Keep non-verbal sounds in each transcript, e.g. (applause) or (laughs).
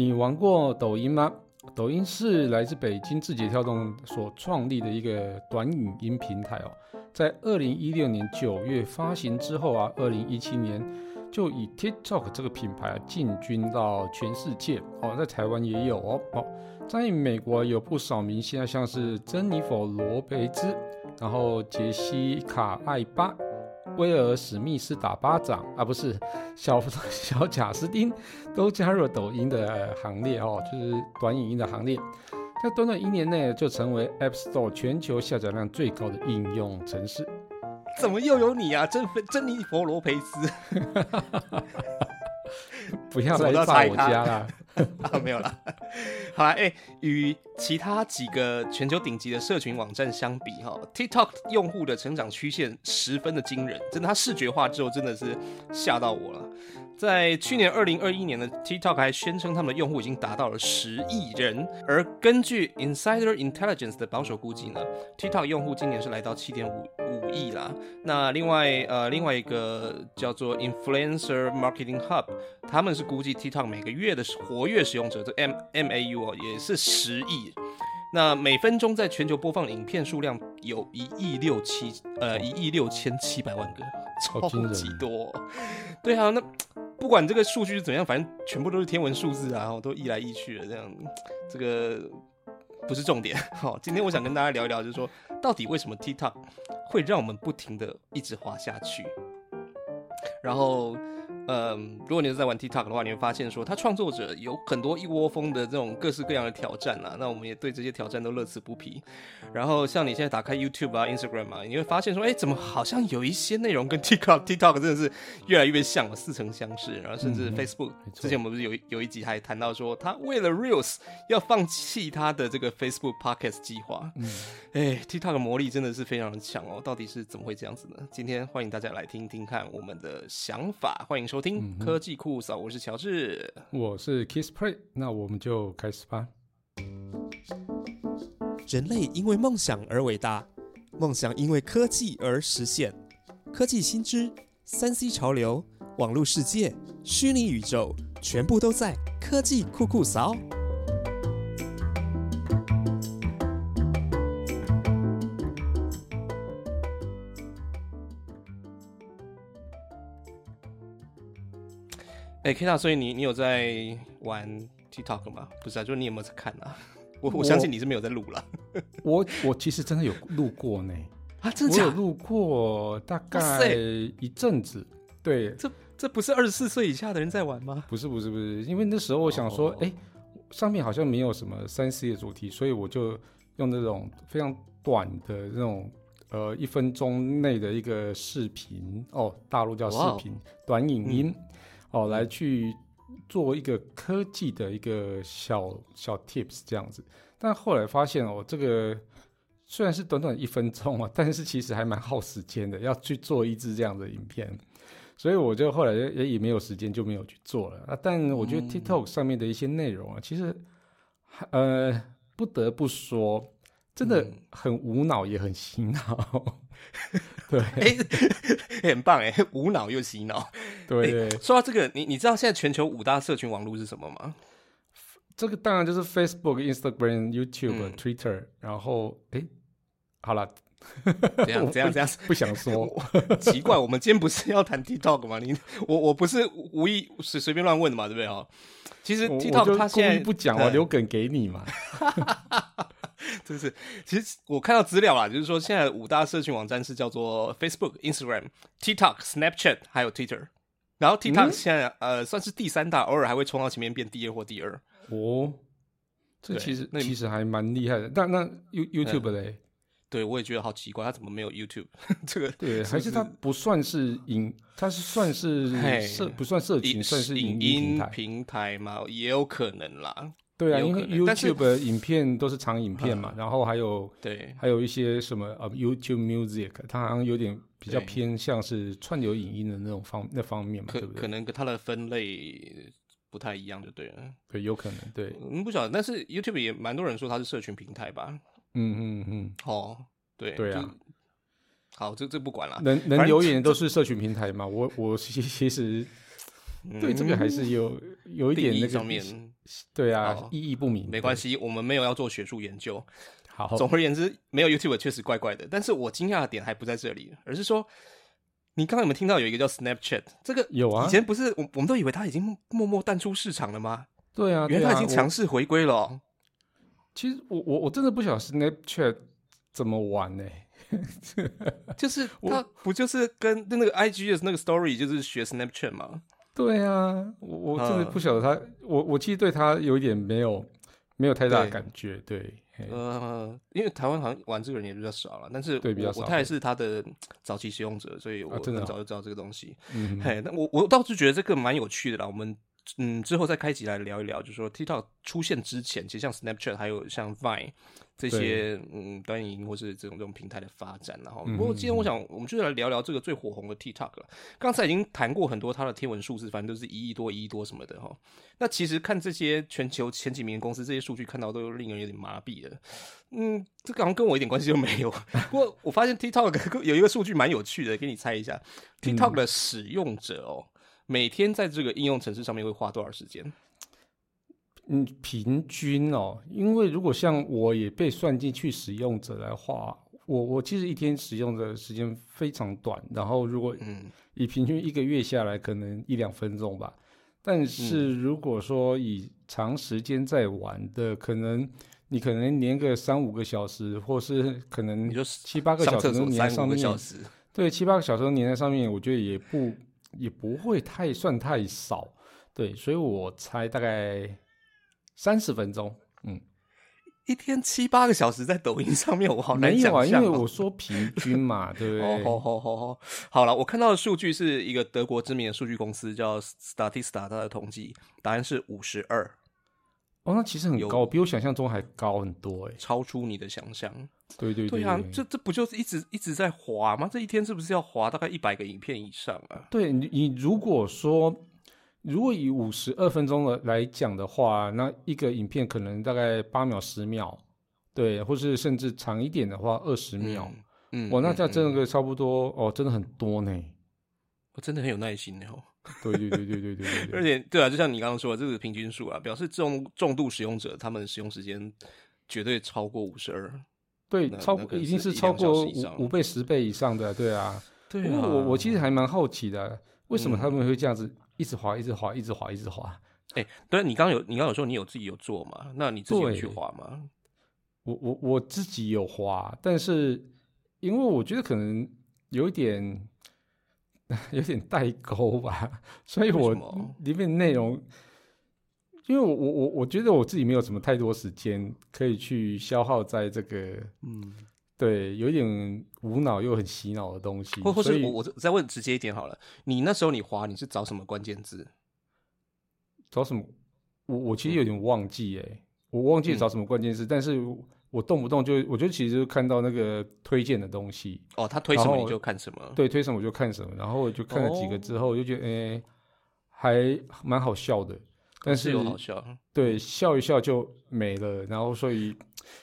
你玩过抖音吗？抖音是来自北京字节跳动所创立的一个短影音平台哦。在二零一六年九月发行之后啊，二零一七年就以 TikTok 这个品牌进军到全世界哦，在台湾也有哦哦，在美国有不少明星啊，像是珍妮佛罗培兹，然后杰西卡艾巴。威尔史密斯打巴掌啊，不是小 (laughs) 小贾斯汀都加入了抖音的行列哦，就是短影音的行列，在短短一年内就成为 App Store 全球下载量最高的应用城市。怎么又有你啊，珍珍妮佛罗培斯？(laughs) 不要来炸我家啦！啊，(laughs) 没有啦。(laughs) 好啦，哎，与其他几个全球顶级的社群网站相比，哈，TikTok 用户的成长曲线十分的惊人，真的，它视觉化之后真的是吓到我了。在去年二零二一年的 TikTok 还宣称他们的用户已经达到了十亿人，而根据 Insider Intelligence 的保守估计呢，TikTok 用户今年是来到七点五五亿啦。那另外呃另外一个叫做 Influencer Marketing Hub，他们是估计 TikTok 每个月的活跃使用者这 M M A U 哦也是十亿。那每分钟在全球播放影片数量有一亿六七呃一亿六千七百万个，超级多。对啊，那。不管这个数据是怎样，反正全部都是天文数字啊，我都溢来溢去的这样，这个不是重点。好，(laughs) 今天我想跟大家聊一聊，就是说到底为什么 TikTok 会让我们不停的一直滑下去，然后。嗯，如果你是在玩 TikTok 的话，你会发现说，他创作者有很多一窝蜂的这种各式各样的挑战啊。那我们也对这些挑战都乐此不疲。然后像你现在打开 YouTube 啊、Instagram 啊，你会发现说，哎，怎么好像有一些内容跟 (laughs) TikTok TikTok 真的是越来越像了，似曾相识。然后甚至 Facebook，之前我们不是有有一集还谈到说，他为了 Reels 要放弃他的这个 Facebook Podcast 计划。嗯，哎，TikTok 的魔力真的是非常的强哦。到底是怎么会这样子呢？今天欢迎大家来听听看我们的想法，欢迎收。听科技酷嫂，我是乔治，我是 Kiss Play，那我们就开始吧。人类因为梦想而伟大，梦想因为科技而实现。科技新知、三 C 潮流、网络世界、虚拟宇宙，全部都在科技酷酷嫂。哎，Kita，所以你你有在玩 TikTok 吗？不是啊，就是你有没有在看啊？我我相信你是没有在录了。(laughs) 我我其实真的有录过呢。啊，真的我有录过，大概一阵子。对，这这不是二十四岁以下的人在玩吗？不是不是不是，因为那时候我想说，哎，上面好像没有什么三 C 的主题，所以我就用那种非常短的那种呃一分钟内的一个视频哦，大陆叫视频短影音。哦，来去做一个科技的一个小小 tips 这样子，但后来发现哦，这个虽然是短短一分钟啊，但是其实还蛮耗时间的，要去做一支这样的影片，所以我就后来也也没有时间就没有去做了。啊。但我觉得 TikTok 上面的一些内容啊，其实呃不得不说，真的很无脑也很洗脑。对，哎，(laughs) 很棒哎，无脑又洗脑。对，说到这个，你你知道现在全球五大社群网络是什么吗？这个当然就是 Facebook、Instagram、YouTube、Twitter。然后，哎，好了，这样这样这样，不 (laughs) 想说。奇怪，我们今天不是要谈 TikTok 吗？你我我不是无意随随便乱问的嘛，对不对啊？其实 TikTok 他现在不讲，我留梗给你嘛。(laughs) (laughs) 真是，其实我看到资料啦，就是说现在五大社群网站是叫做 Facebook、Instagram、TikTok、Snapchat 还有 Twitter，然后 TikTok 现在呃算是第三大，偶尔还会冲到前面变第二或第二。哦，这其实那其实还蛮厉害的。但那 You YouTube 嘞？对，我也觉得好奇怪，它怎么没有 YouTube？(laughs) 这个对，还是它不算是影，它是算是社不算社群，算是影音平台嘛？也有可能啦。对啊，因为 YouTube 影片都是长影片嘛，然后还有对，还有一些什么呃 YouTube Music，它好像有点比较偏向是串流影音的那种方那方面嘛，对不对？可能跟它的分类不太一样，就对了。对，有可能对，嗯，不晓得。但是 YouTube 也蛮多人说它是社群平台吧？嗯嗯嗯，哦，对对啊。好，这这不管了。能能留言都是社群平台嘛？我我其其实对这个还是有有一点那个。对啊，哦意义不明。系，没关系，我们没有要做学术研究。好，总而言之，没有 YouTube 确实怪怪的。但是我惊讶的点还不在这里，而是说，你刚刚有没有听到有一个叫 Snapchat？这个有啊以前不是我我们都以为它已经默默淡出市场了吗？对啊，原来它已经强势回归了哦、其实我我我真的不晓得 Snapchat 怎么玩呢、就是 (laughs) 它不就是跟那个 IG 的那个 Story 就是学 Snapchat 吗？对啊，我我真的嗯。不晓得他，我我其实对他有一点没有没有太大的感觉，对，嘿。呃，因为台湾好像玩这个人也比较少了，但是对比较少我我太太是他的早期使用者，所以我真的哦很早就知道这个东西。嗯，嘿，那我我倒是觉得这个蛮有趣的啦。我们嗯之后再开集来聊一聊，就是说 TikTok 出现之前，其实像 Snapchat 还有像 Vine 这些嗯短影音或是这种这种平台的发展，然后嗯不过今天我想我们就来聊聊这个最火红的 TikTok 了。刚才已经谈过很多它的天文数字，反正都是一亿多、一亿多什么的哈。那其实看这些全球前几名的公司这些数据，看到都令人有点麻痹了。嗯，这个好像跟我一点关系都没有。不过我发现 TikTok (laughs) 有一个数据蛮有趣的，给你猜一下，TikTok 的使用者哦，每天在这个应用程式上面会花多少时间？嗯，平均哦，因为如果像我也被算进去使用者的话，我我其实一天使用的时间非常短，然后如果嗯以平均一个月下来，可能一两分钟吧。但是如果说以长时间在玩的，可能你可能连个三五个小时，或是可能七八个小时都所三五个粘在上面，对，七八个小时都粘在上面，我觉得也不也不会太算太少，对，所以我猜大概三十分钟，嗯，一天七八个小时在抖音上面，我好难没有啊，因想象、哦。为我说平均嘛，对 (laughs) 不对？哦，好好好好，好了，我看到的数据是一个德国知名的数据公司叫 Statista，它的统计答案是五十二，哦，那其实很高，比我想象中还高很多哎。超出你的想象。对对对啊，对这这不就是一直一直在滑吗？这一天是不是要滑大概一百个影片以上啊？对你，你如果说如果以五十二分钟的来讲的话，那一个影片可能大概八秒、十秒，对，或是甚至长一点的话，二十秒。嗯，哇，那嗯这样真嗯的差不多哦，真的很多呢。我真的很有耐心哦。对对对对对对对而，且，对啊，就像你刚刚说的，这个平均数啊，表示重重度使用者他们使用时间绝对超过五十二。对，超过已经是超过五五倍、十倍以上的，对啊。对不过我我其实还蛮好奇的，为什么嗯他们会这样子一直滑、一直滑、一直滑、一直滑？(laughs) 哎、对，你刚刚有你刚刚有说你有自己有做嘛？那你自己有去滑吗？我我我自己有滑，但是因为我觉得可能有一点 (laughs) 有点代沟吧，所以我里面内容，因为我我我我觉得我自己没有什么太多时间可以去消耗在这个嗯，对有一点无脑又很洗脑的东西，或或是我我再问直接一点好了，你那时候你滑你是找什么关键字？找什么？我我其实有点忘记哎、我忘记找什么关键字，但是我动不动就，我就其实就看到那个推荐的东西，哦，他推什么你就看什么。对，推什么我就看什么，然后我就看了几个之后，我就觉得哎、还蛮好笑的，但是又好笑，对笑一笑就没了，然后所以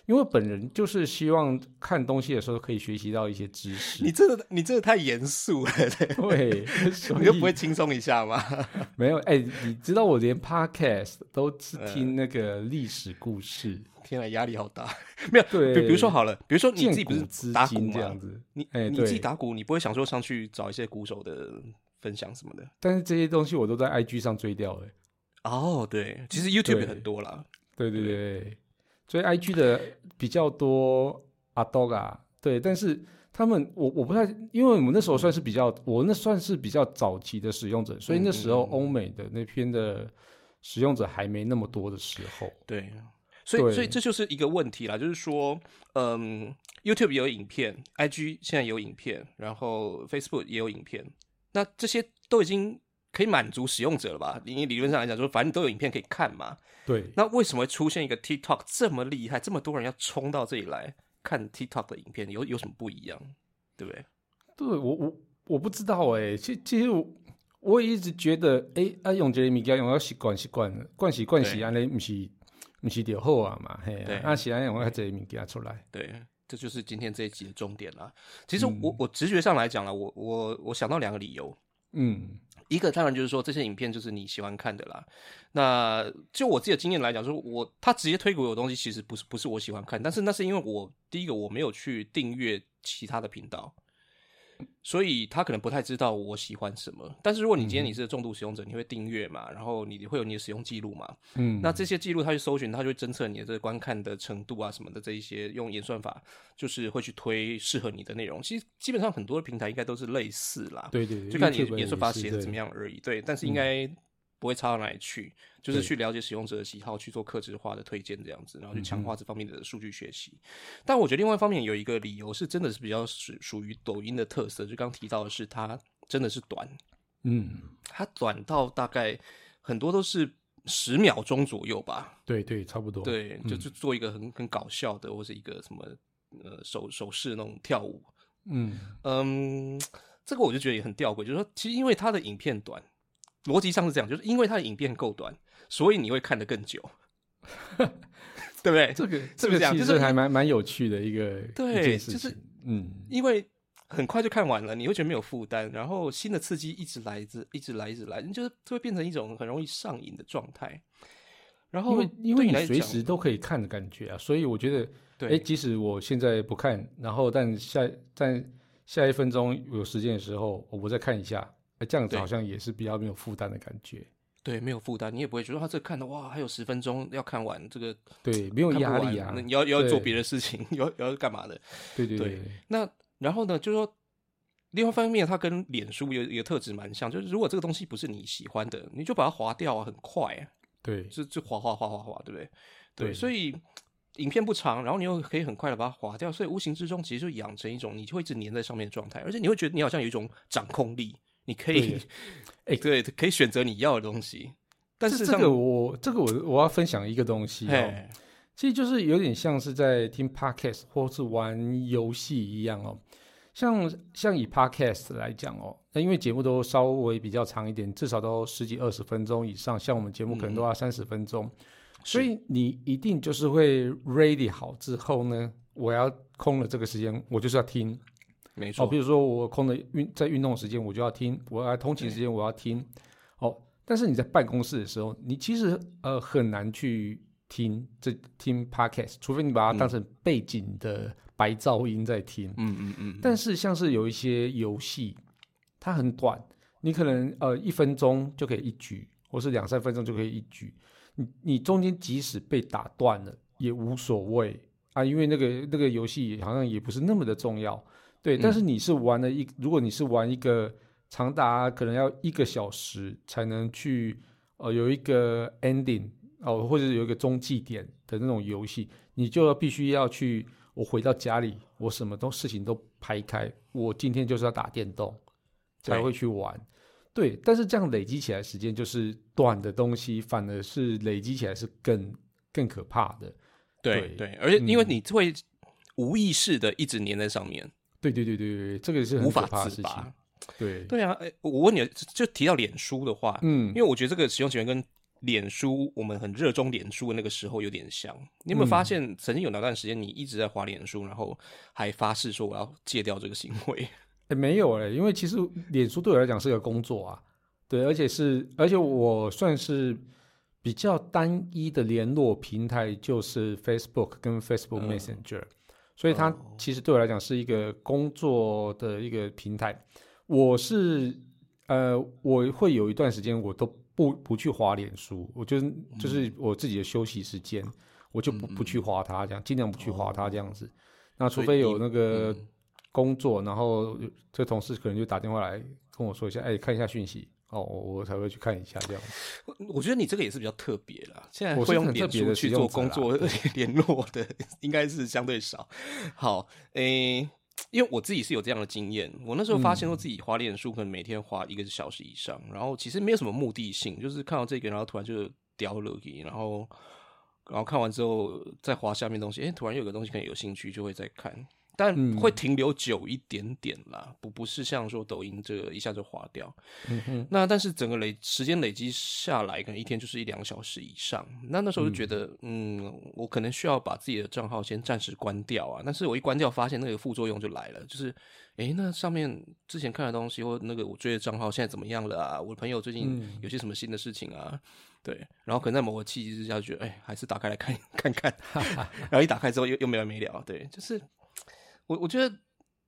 因为本人就是希望看东西的时候可以学习到一些知识你，这个你这个太严肃了，(laughs) 对，(laughs) 你就不会轻松一下吗？(laughs) 没有哎、你知道我连 podcast 都是嗯听那个历史故事。天啊，压力好大。没有，对比比如说好了，比如说你自己不是打鼓这样子，你哎你自己打鼓，你不会想说上去找一些鼓手的分享什么的？但是这些东西我都在 IG 上追掉了。哦，对，其实 YouTube 也很多啦。对对对，所以 IG 的比较多阿 dog 啊，对，但是他们我我不太，因为我们那时候算是比较，我那算是比较早期的使用者，所以那时候欧美的那边的使用者还没那么多的时候。对，所以所以这就是一个问题啦，就是说，嗯，YouTube 有影片，IG 现在有影片，然后 Facebook 也有影片，那这些都已经可以满足使用者了吧？因为理论上来讲，说反正都有影片可以看嘛。对，那为什么会出现一个 TikTok 这么厉害，这么多人要冲到这里来看 TikTok 的影片，有有什么不一样？对不对？对我我我不知道哎、其其实我我也一直觉得，哎、啊用这个物件用到习惯习惯了，惯习惯习对安尼不是不是就好啊嘛，嘿对啊，啊是安尼用到这个物件出来，对，这就是今天这一集的重点啦。其实我、嗯我直觉上来讲了，我我我想到两个理由。嗯一个当然就是说这些影片就是你喜欢看的啦。那就我自己的经验来讲，说我他直接推给我的东西，其实不是不是我喜欢看，但是那是因为我第一个我没有去订阅其他的频道。所以他可能不太知道我喜欢什么，但是如果你今天你是重度使用者，你会订阅嘛，然后你会有你的使用记录嘛，嗯，那这些记录他去搜寻，他就会侦测你的这个观看的程度啊什么的这一些，用演算法就是会去推适合你的内容。其实基本上很多的平台应该都是类似啦，对对，就看你演算法写的怎么样而已。对，但是应该不会差到哪里去，就是去了解使用者的喜好，去做克制化的推荐这样子，然后去强化这方面的数据学习。但我觉得另外一方面有一个理由是真的是比较属属于抖音的特色，就刚提到的是它真的是短，嗯，它短到大概很多都是十秒钟左右吧。对对，差不多，对，就嗯就做一个很很搞笑的，或是一个什么呃手手势那种跳舞。嗯，嗯，这个我就觉得也很吊诡，就是说，其实因为它的影片短，逻辑上是这样，就是因为它的影片够短，所以你会看得更久，(laughs) 对不对？这个是这个其不是这样？就是实还蛮蛮有趣的一个对就是嗯，因为很快就看完了，你会觉得没有负担，然后新的刺激一直来，一直一直来，一直来，你就是会变成一种很容易上瘾的状态。然后因为因为你随时都可以看的感觉啊，所以我觉得，对。哎，即使我现在不看，然后但下但下一分钟有时间的时候，我再看一下，哎，这样子好像也是比较没有负担的感觉，对没有负担，你也不会觉得他这看的哇还有十分钟要看完，这个对，没有压力啊那，你要要做对。别的事情，(laughs) 要要干嘛的？对对对。对，那然后呢，就是说，另外一方面，它跟脸书有一个特质蛮像，就是如果这个东西不是你喜欢的，你就把它划掉啊，很快、啊，对。就就划划划划划，对不对？对，对。所以影片不长，然后你又可以很快的把它划掉，所以无形之中其实就养成一种你就会一直粘在上面的状态，而且你会觉得你好像有一种掌控力，你可以对，哎对，可以选择你要的东西。但是这这个我这个我我要分享一个东西哦，其实就是有点像是在听 podcast 或是玩游戏一样哦。像像以 podcast 来讲哦，那因为节目都稍微比较长一点，至少都十几二十分钟以上，像我们节目可能都要三十分钟，所以你一定就是会 ready 好之后呢，我要空了这个时间，我就是要听哦，没错，比如说我空的运在运动时间我就要听，我要通勤时间我要听，哦，但是你在办公室的时候，你其实呃很难去听这听 podcast，除非你把它当成背景的白噪音在听。嗯嗯嗯，但是像是有一些游戏，它很短，你可能呃一分钟就可以一局，或是两三分钟就可以一局。你你中间即使被打断了也无所谓啊，因为那个那个游戏好像也不是那么的重要。对，但是你是玩了一，如果你是玩一个长达可能要一个小时才能去呃有一个 ending 哦，或者有一个中继点的那种游戏，你就必须要去。我回到家里，我什么都事情都排开，我今天就是要打电动，才会去玩。对，但是这样累积起来时间就是短的东西，反而是累积起来是更更可怕的。对对对，而且因为嗯你会无意识的一直粘在上面，对对对对对，这个是无法自拔。。对，对啊，哎，我问你，就提到脸书的话，嗯因为我觉得这个使用起源跟脸书我们很热衷脸书的那个时候有点像。你有没有嗯发现，曾经有那段时间你一直在滑脸书，然后还发誓说我要戒掉这个行为？诶 (laughs) 没有哎、因为其实脸书对我来讲是个工作啊，对，而且是而且我算是比较单一的联络平台，就是 Facebook 跟 Facebook 嗯 Messenger，、所以它哦其实对我来讲是一个工作的一个平台。我是呃，我会有一段时间我都不不去滑脸书，我就是就是我自己的休息时间，我就不不去滑它，这样尽量不去滑它这样子。那除非有那个嗯工作，然后这同事可能就打电话来跟我说一下，哎，看一下讯息哦，我我才会去看一下这样。我觉得你这个也是比较特别啦。现在我会用脸书去做工作 (laughs) 联络的，应该是相对少。好，诶、因为我自己是有这样的经验，我那时候发现说嗯自己花脸书可能每天花一个小时以上，然后其实没有什么目的性，就是看到这个，然后突然就掉了给，然后然后看完之后再滑下面东西，诶、突然有个东西可能有兴趣，就会再看。但嗯会停留久一点点啦，不不是像说抖音这个一下就划掉。嗯哼，那但是整个累时间累积下来，可能一天就是一两个小时以上。那那时候就觉得，嗯我可能需要把自己的账号先暂时关掉啊。但是我一关掉，发现那个副作用就来了，就是，诶，那上面之前看的东西或那个我追的账号现在怎么样了啊？我的朋友最近嗯有些什么新的事情啊？对，然后可能在某个契机之下，就觉得，哎，还是打开来看 (laughs) 看看。(laughs) 然后一打开之后又又没完没了。对，就是我我觉得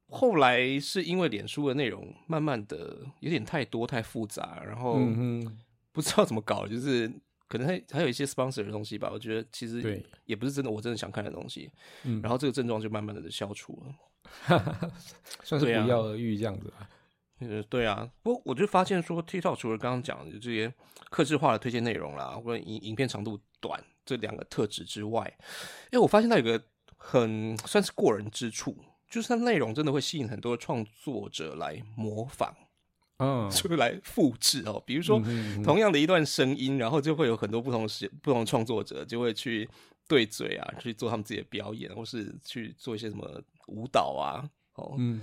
后来是因为脸书的内容慢慢的有点太多太复杂，然后 (laughs) 不知道怎么搞，就是可能还还有一些 sponsor 的东西吧。我觉得其实对也不是真的我真的想看的东西，嗯然后这个症状就慢慢的消除了。(laughs) 算是不药而愈这样子吧。呃，对啊，不过我就发现说，TikTok 除了刚刚讲的这些克制化的推荐内容啦，或者影影片长度短这两个特质之外，因为，我发现它有个很算是过人之处，就是它内容真的会吸引很多创作者来模仿，嗯，就是来复制哦。比如说同样的一段声音，然后就会有很多不同的时不同的创作者就会去对嘴啊，去做他们自己的表演，或是去做一些什么舞蹈啊，哦，嗯，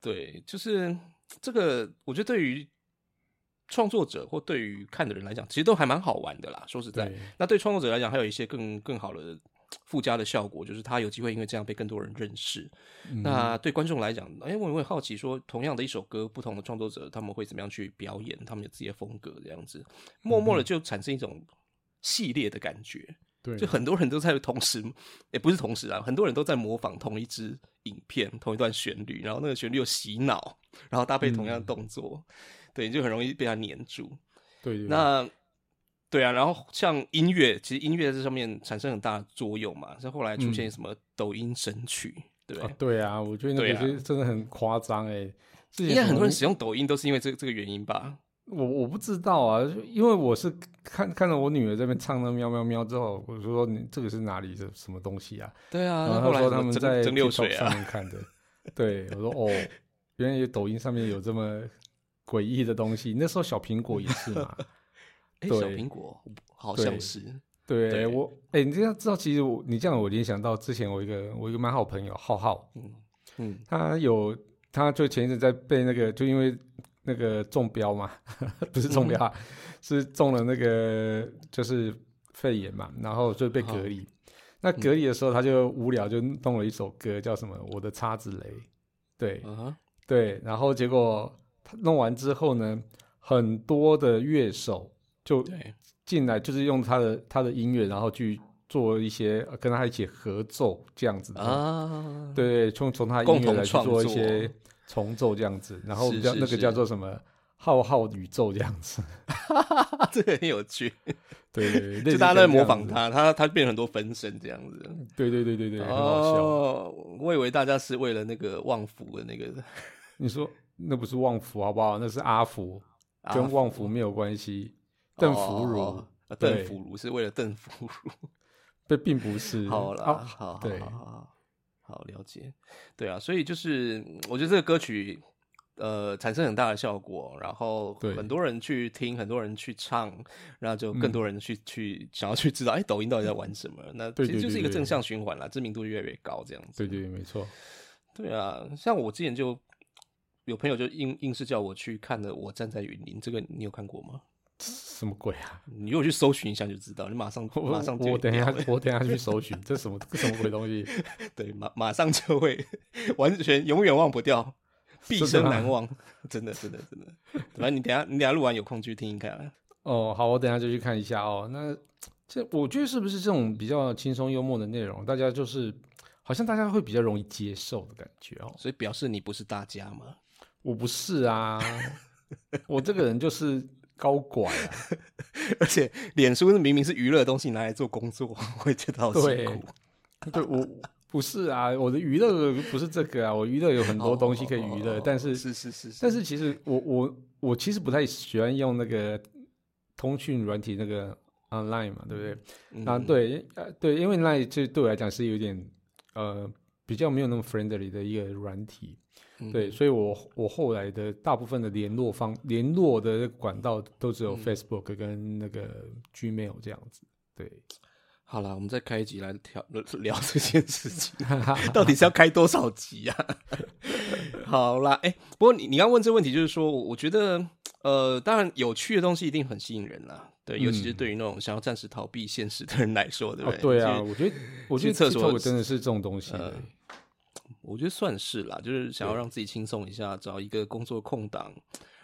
对，就是这个，我觉得对于创作者或对于看的人来讲，其实都还蛮好玩的啦。说实在对，那对创作者来讲，还有一些更更好的附加的效果，就是他有机会因为这样被更多人认识。嗯那对观众来讲，哎，我也会好奇说，同样的一首歌，不同的创作者他们会怎么样去表演，他们有自己的风格，这样子，默默的就产生一种系列的感觉。对，就很多人都在同时，也不是同时啊，很多人都在模仿同一支影片、同一段旋律，然后那个旋律又洗脑，然后搭配同样的动作，对，就很容易被它黏住。对对，那对啊，然后像音乐，其实音乐在这上面产生很大的作用嘛，像后来出现什么抖音神曲，对不啊对？对啊，我觉得那个是真的很夸张哎。之前应该很多人使用抖音都是因为这这个原因吧？我我不知道啊，因为我是看看到我女儿这边唱那喵喵喵之后，我就说你这个是哪里的什么东西啊？对啊，然后她说他们在蒸蒸馏水啊上，面看的。对，我说哦，原来有抖音上面有这么诡异的东西。那时候小苹果也是嘛。哎，对小苹果好像是，对对我，哎、你这样知道，其实我你这样我联想到之前我一个我一个蛮好朋友浩浩，嗯嗯，他有他就前一阵在被那个就因为那个中标嘛，(laughs) 不是中标啊，是中了那个就是肺炎嘛，然后就被隔离。那隔离的时候，他就无聊就弄了一首歌，叫什么《我的叉子雷》。对啊哈，对，然后结果他弄完之后呢，很多的乐手就，进来，就是用他的他的音乐，然后去做一些呃跟他一起合奏这样子的。啊，对对，从从他的共音乐来做一些重奏这样子，然后叫那个叫做什么浩浩宇宙这样子。(laughs) 这个很有趣，对对对，(laughs) 就大家都在模。仿他，他他变很多分身这样子。对对对对对，很好笑。哦，我以为大家是为了那个旺福的那个你说那不是旺福好不好？那是阿福，阿跟旺福没有关系。邓福如邓福如是为了邓福如。(laughs) 这并不是。好了，啊好，好对好好好好了解。对啊，所以就是嗯我觉得这个歌曲。呃，产生很大的效果，然后对很多人去听，很多人去唱，然后就嗯更多人去、去想要去知道，哎，抖音到底在玩什么？那对其实就是一个正向循环啦，知名度越来越高，这样子。对对，没错。对啊，像我之前就有朋友就硬硬是叫我去看的《我站在雨林》，这个你有看过吗？什么鬼啊？你如果去搜寻一下就知道，你马上 (laughs) 我马上就我等一下我等一下去搜寻，这什么这什么鬼东西？(laughs) 对马马上就会完全永远忘不掉，(laughs) 毕生难忘，真的真的真的。反正你等下你等下录完有空去听一看啊。哦，好，我等一下就去看一下哦。那这我觉得是不是这种比较轻松幽默的内容，大家就是好像大家会比较容易接受的感觉哦。所以表示你不是大家嘛？我不是啊，我这个人就是高管啊。(laughs) 而且脸书明明是娱乐的东西，拿来做工作，我会觉得好辛对苦。对我不是啊，我的娱乐不是这个啊，我娱乐有很多东西可以娱乐，哦但是是是是，但是其实我我我其实不太喜欢用那个通讯软体那个 online 嘛，对不对？嗯啊，对，呃，对，因为那这对我来讲是有点呃比较没有那么 friendly 的一个软体，嗯。对，所以我我后来的大部分的联络方联络的管道都只有嗯。Facebook 跟那个 Gmail 这样子，对，好了，我们再开一集来聊 (laughs) 聊这件事情，(laughs) 到底是要开多少集啊？(laughs) 好啦，哎、不过你你刚问这个问题，就是说，我我觉得，呃，当然有趣的东西一定很吸引人啦，对，尤其是嗯。对于那种想要暂时逃避现实的人来说，对不哦对？，对啊，我觉得我觉得去厕所真的是这种东西、呃我觉得算是啦，就是想要让自己轻松一下，找一个工作空档，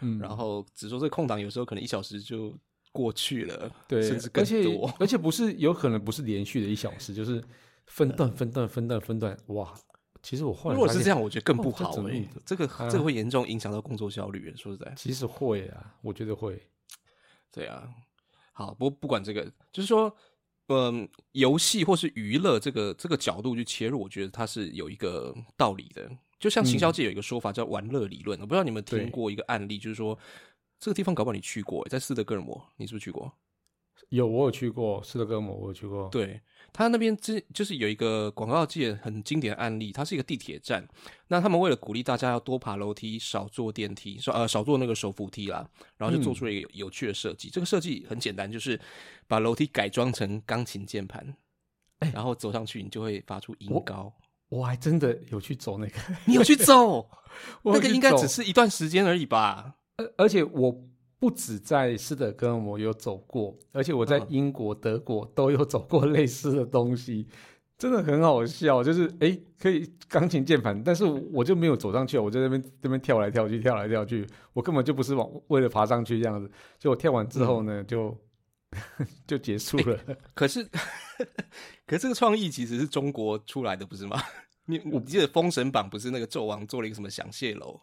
嗯，然后只说这个空档有时候可能一小时就过去了，对，甚至更而且多。而且不是有可能不是连续的一小时，就是分段分段分段分段，哇！其实我后来如果是这样，我觉得更不好哎、这个啊这个会严重影响到工作效率。说实在，其实会啊，我觉得会。对啊。好，不过不管这个，就是说，嗯，游戏或是娱乐这个这个角度去切入，我觉得它是有一个道理的。就像行销界有一个说法叫玩乐理论，我不知道你们听过一个案例，就是说这个地方搞不好你去过，在斯德哥尔摩，你是不是去过？有我有去过斯德哥尔摩，我有去过。对他那边之就是有一个广告界很经典的案例，它是一个地铁站。那他们为了鼓励大家要多爬楼梯，少坐电梯，少呃少坐那个手扶梯啦，然后就做出了一个有有趣的设计。这个设计很简单，就是把楼梯改装成钢琴键盘，哎然后走上去你就会发出音高。我还真的有去走那个，(laughs) 你 (laughs) 有去走？那个应该只是一段时间而已吧？而而且我不止在斯德哥尔摩有走过，而且我在嗯英国、德国都有走过类似的东西，真的很好笑。就是诶，可以钢琴键盘，但是我就没有走上去，我在那边这边跳来跳去，跳来跳去，我根本就不是往为了爬上去这样子。就我跳完之后呢，就 (laughs) 就结束了。可是，(laughs) 可是这个创意其实是中国出来的，不是吗？你我记得《封神榜》不是那个纣王做了一个什么响蟹楼？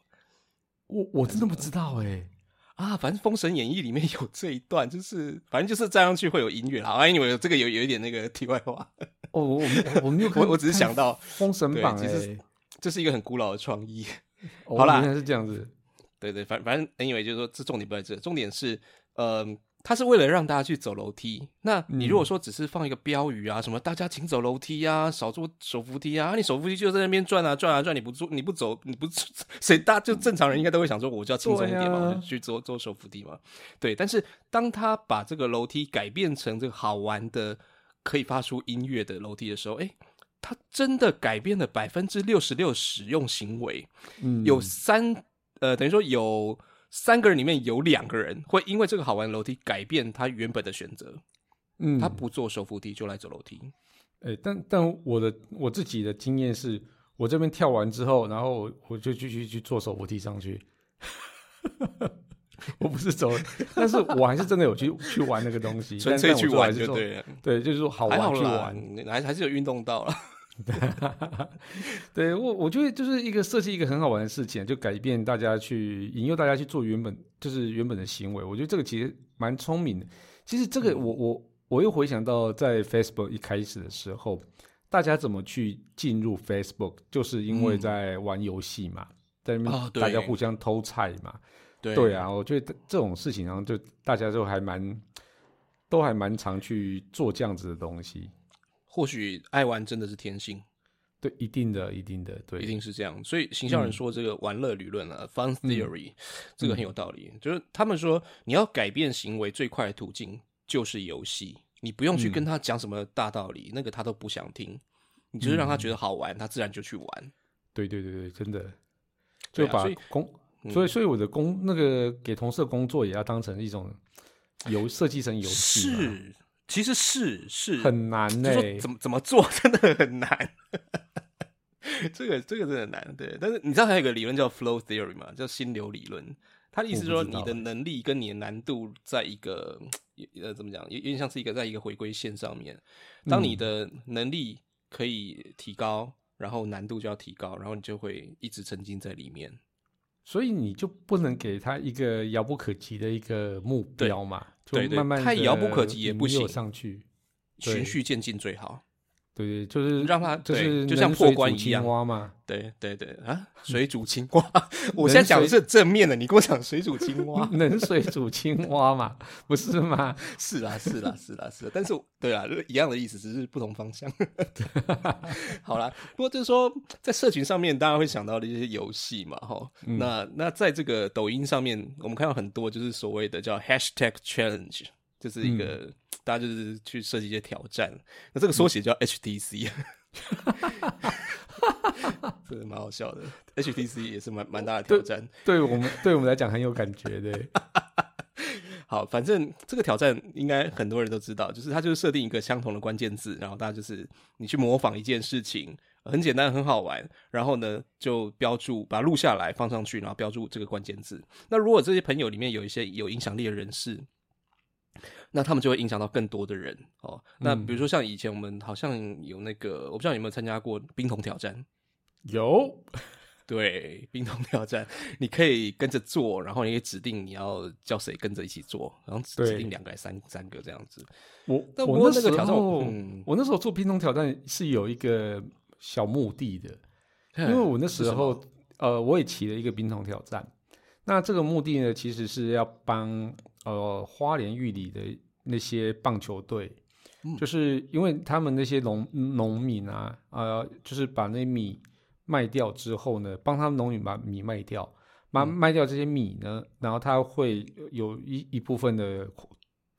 我我真的不知道诶。啊，反正《封神演义》里面有这一段，就是反正就是站上去会有音乐啦。啊，因为这个有有一点那个题外话，哦，我我我我没有看，我 (laughs) 我只是想到《封神榜》对其实。这是一个很古老的创意。哦好啦原来是这样子。对对，反反正 anyway 就是说，这重点不在这，重点是，呃，它是为了让大家去走楼梯。那你如果说只是放一个标语啊，什么大家请走楼梯啊，少坐手扶梯啊，你手扶梯就在那边转啊转啊转，你不坐你不走你不 (laughs) 谁大就正常人应该都会想说，我就要轻松一点嘛，啊我就去坐坐手扶梯嘛。对，但是当他把这个楼梯改变成这个好玩的、可以发出音乐的楼梯的时候，哎。它真的改变了百分之六十六使用行为，嗯，有三呃，等于说有三个人里面有两个人会因为这个好玩的楼梯改变他原本的选择，嗯，他不做手扶梯就来走楼梯。哎、但但我的我自己的经验是，我这边跳完之后，然后我我就继续去坐手扶梯上去。(laughs) 我不是走，但是我还是真的有去 (laughs) 去玩那个东西，纯粹去玩就对了，对，就是说好玩去玩。，还还是有运动到了。(laughs) 对我我觉得就是一个设计一个很好玩的事情，就改变大家去引诱大家去做原本就是原本的行为。我觉得这个其实蛮聪明的。其实这个我我我又回想到在 Facebook 一开始的时候，大家怎么去进入 Facebook，就是因为嗯在玩游戏嘛，在那哦边大家互相偷菜嘛。对对，啊，我觉得这种事情，然后就大家就还蛮都还蛮常去做这样子的东西。或许爱玩真的是天性，对，一定的，一定的，对，一定是这样。所以行销人嗯。说这个玩乐理论啊、f u n theory，、这个很有道理。就是他们说，你要改变行为最快的途径就是游戏，你不用去嗯。跟他讲什么大道理，那个他都不想听。你就是让他觉得好玩，他自然就去玩。对对对对，真的，就把工，嗯。所以所以我的工那个给同事的工作也要当成一种游设计成游戏，是，其实是是很难就呢、说怎么怎么做 (laughs) 真的很难。这个这个真的难，对。但是你知道还有一个理论叫 flow theory 吗？叫心流理论。他的意思是说，你的能力跟你的难度在一个呃怎么讲，有有点像是一个在一个回归线上面。当你的能力可以提高，然后难度就要提高，然后你就会一直沉浸在里面。所以你就不能给他一个遥不可及的一个目标嘛，就对对慢慢太遥不可及也不行上去。循序渐进最好。对对，就是让它就是就像破关一样嘛。对对对啊，水煮青蛙，(laughs) 我现在讲的是正面的，你跟我讲水煮青蛙，冷水煮青蛙嘛，不是吗？(laughs) 是啦是啦是啦是啦，但是对啦，一样的意思，只是不同方向。(laughs) 好啦，不过就是说，在社群上面，大家会想到的一些游戏嘛，哈、嗯那那在这个抖音上面，我们看到很多就是所谓的叫 hashtag challenge，就是一个、大家就是去设计一些挑战。那这个缩写叫 HTC，(laughs) 这个蛮好笑的。HTC 也是蛮蛮大的挑战。对我们对我们来讲很有感觉的。(laughs) 好，反正这个挑战应该很多人都知道，就是它就是设定一个相同的关键字，然后大家就是你去模仿一件事情，很简单，很好玩，然后呢就标注，把它录下来放上去，然后标注这个关键字。那如果这些朋友里面有一些有影响力的人士，那他们就会影响到更多的人哦。那比如说像以前我们好像有那个，我不知道你有没有参加过冰桶挑战？有。(laughs) 对，冰桶挑战，你可以跟着做，然后你可以指定你要叫谁跟着一起做，然后指定两个、三三个这样子。我但我那那个挑战，我嗯，我那时候做冰桶挑战是有一个小目的的，(laughs) 因为我那时候呃我也骑了一个冰桶挑战，那这个目的呢其实是要帮呃花莲玉里的那些棒球队，就是因为他们那些农农民啊，呃，就是把那米。卖掉之后呢，帮他们农民把米卖掉，卖卖掉这些米呢，然后他会有一一部分的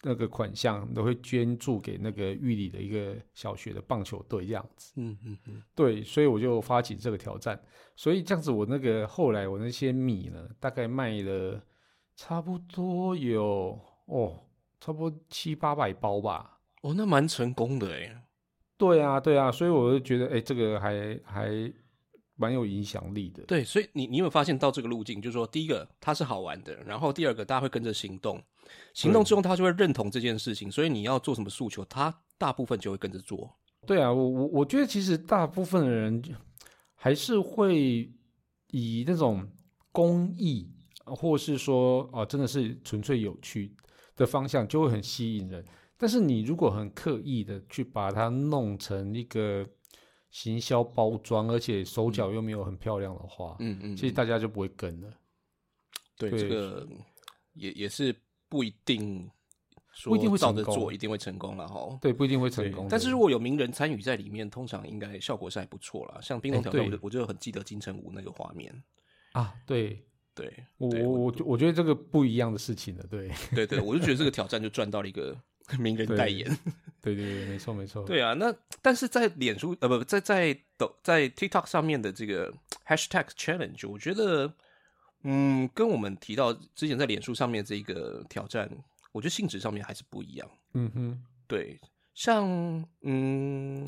那个款项都会捐助给那个玉里的一个小学的棒球队这样子。嗯嗯嗯，对，所以我就发起这个挑战。所以这样子，我那个后来我那些米呢，大概卖了差不多有哦，差不多七八百包吧。哦，那蛮成功的哎。对啊，对啊，所以我就觉得，哎，这个还还。蛮有影响力的，对，所以你你有没有发现到这个路径，就是说，第一个它是好玩的，然后第二个大家会跟着行动，行动之后他就会认同这件事情，所以你要做什么诉求，他大部分就会跟着做。对啊，我我我觉得其实大部分的人还是会以那种公益，或是说哦，真的是纯粹有趣的方向，就会很吸引人。但是你如果很刻意的去把它弄成一个。行销包装，而且手脚又没有很漂亮的话，嗯嗯，其实大家就不会跟了。对，这个也也是不一定，不一定会照着做，一定会成功了哈。对，不一定会成功。但是如果有名人参与在里面，通常应该效果是还不错啦。像冰龙挑战，我就我就很记得金城武那个画面啊。对，对我我我我觉得这个不一样的事情了。对，(laughs) 对对，我就觉得这个挑战就赚到了一个。(laughs) 名人代言，对对对，没错没错。对啊，那但是在脸书呃不在在抖在 TikTok 上面的这个 Hashtag Challenge，我觉得嗯跟我们提到之前在脸书上面这个挑战，我觉得性质上面还是不一样。嗯哼，对，像嗯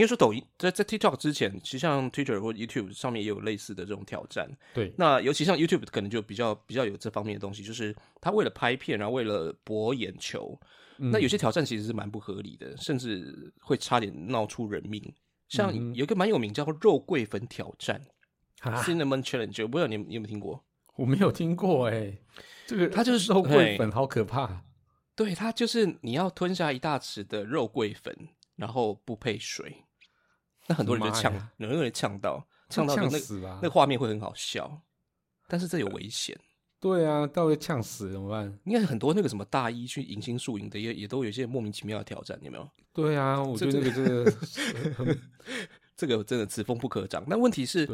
应该说抖音在在 TikTok 之前，其实像 Twitter 或 YouTube 上面也有类似的这种挑战。对，那尤其像 YouTube 可能就比较比较有这方面的东西，就是他为了拍片，然后为了博眼球。那有些挑战其实是蛮不合理的，甚至会差点闹出人命。像有一个蛮有名叫肉桂粉挑战 （Cinnamon Challenge），我不知道你你有没有听过？我没有听过哎，这个它就是肉桂粉，好可怕。对，它就是你要吞下一大匙的肉桂粉，然后不配水。那很多人就呛，有人呛到，呛到那那个画面会很好笑，但是这有危险。对啊，到底呛死怎么办？应该很多那个什么大一去迎新宿营的，也也都有一些莫名其妙的挑战，有没有？对啊，我觉得 (laughs) 这个真的，这个真的此风不可长。但问题是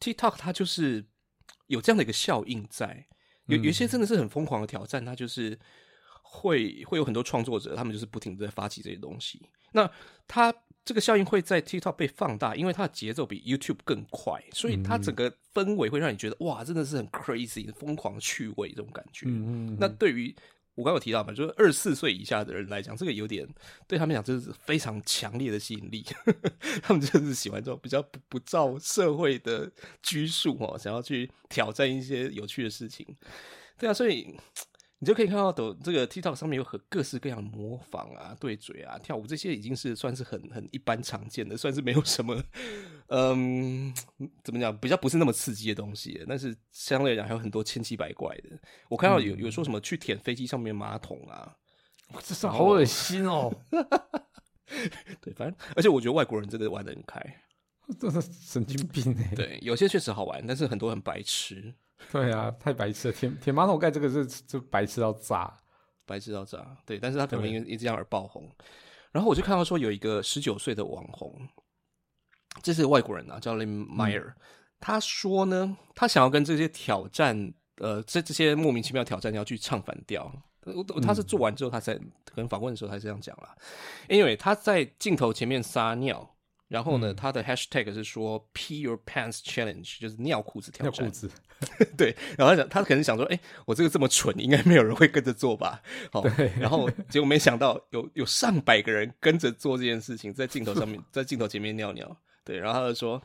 ，TikTok 它就是有这样的一个效应在，有有一些真的是很疯狂的挑战，它就是会会有很多创作者，他们就是不停的在发起这些东西。那它。这个效应会在 TikTok 被放大，因为它的节奏比 YouTube 更快，所以它整个氛围会让你觉得哇，真的是很 crazy、疯狂趣味这种感觉。那对于我刚刚有提到嘛，就是二十四岁以下的人来讲，这个有点对他们讲，真是非常强烈的吸引力。(laughs) 他们就是喜欢这种比较不不照社会的拘束哦，想要去挑战一些有趣的事情。对啊，所以。你就可以看到抖这个 TikTok 上面有很各式各样的模仿啊、对嘴啊、跳舞这些，已经是算是很很一般常见的，算是没有什么，嗯，怎么讲，比较不是那么刺激的东西。但是相对来讲，还有很多千奇百怪的。我看到有有说什么去舔飞机上面马桶啊，这是好恶心哦。(laughs) 对，反正而且我觉得外国人真的玩的很开，真的神经病哎。对，有些确实好玩，但是很多很白痴。(laughs) 对啊，太白痴了！舔舔马桶盖这个是就白痴到炸，白痴到炸。对，但是他可能因为因这样而爆红。然后我就看到说有一个十九岁的网红，这是外国人啊，叫 Lim Meyer。他说呢，他想要跟这些挑战，呃，这这些莫名其妙挑战要去唱反调。我他是做完之后，他才可能访问的时候，他是这样讲啦。因为他在镜头前面撒尿，然后呢，他的 hashtag 是说 “pee your pants challenge”，就是尿裤子挑战。尿裤子，(laughs) 对，然后他想，他可能想说，哎、我这个这么蠢，应该没有人会跟着做吧？好，然后结果没想到有有上百个人跟着做这件事情，在镜头上面，(laughs) 在镜头前面尿尿。对，然后他就说，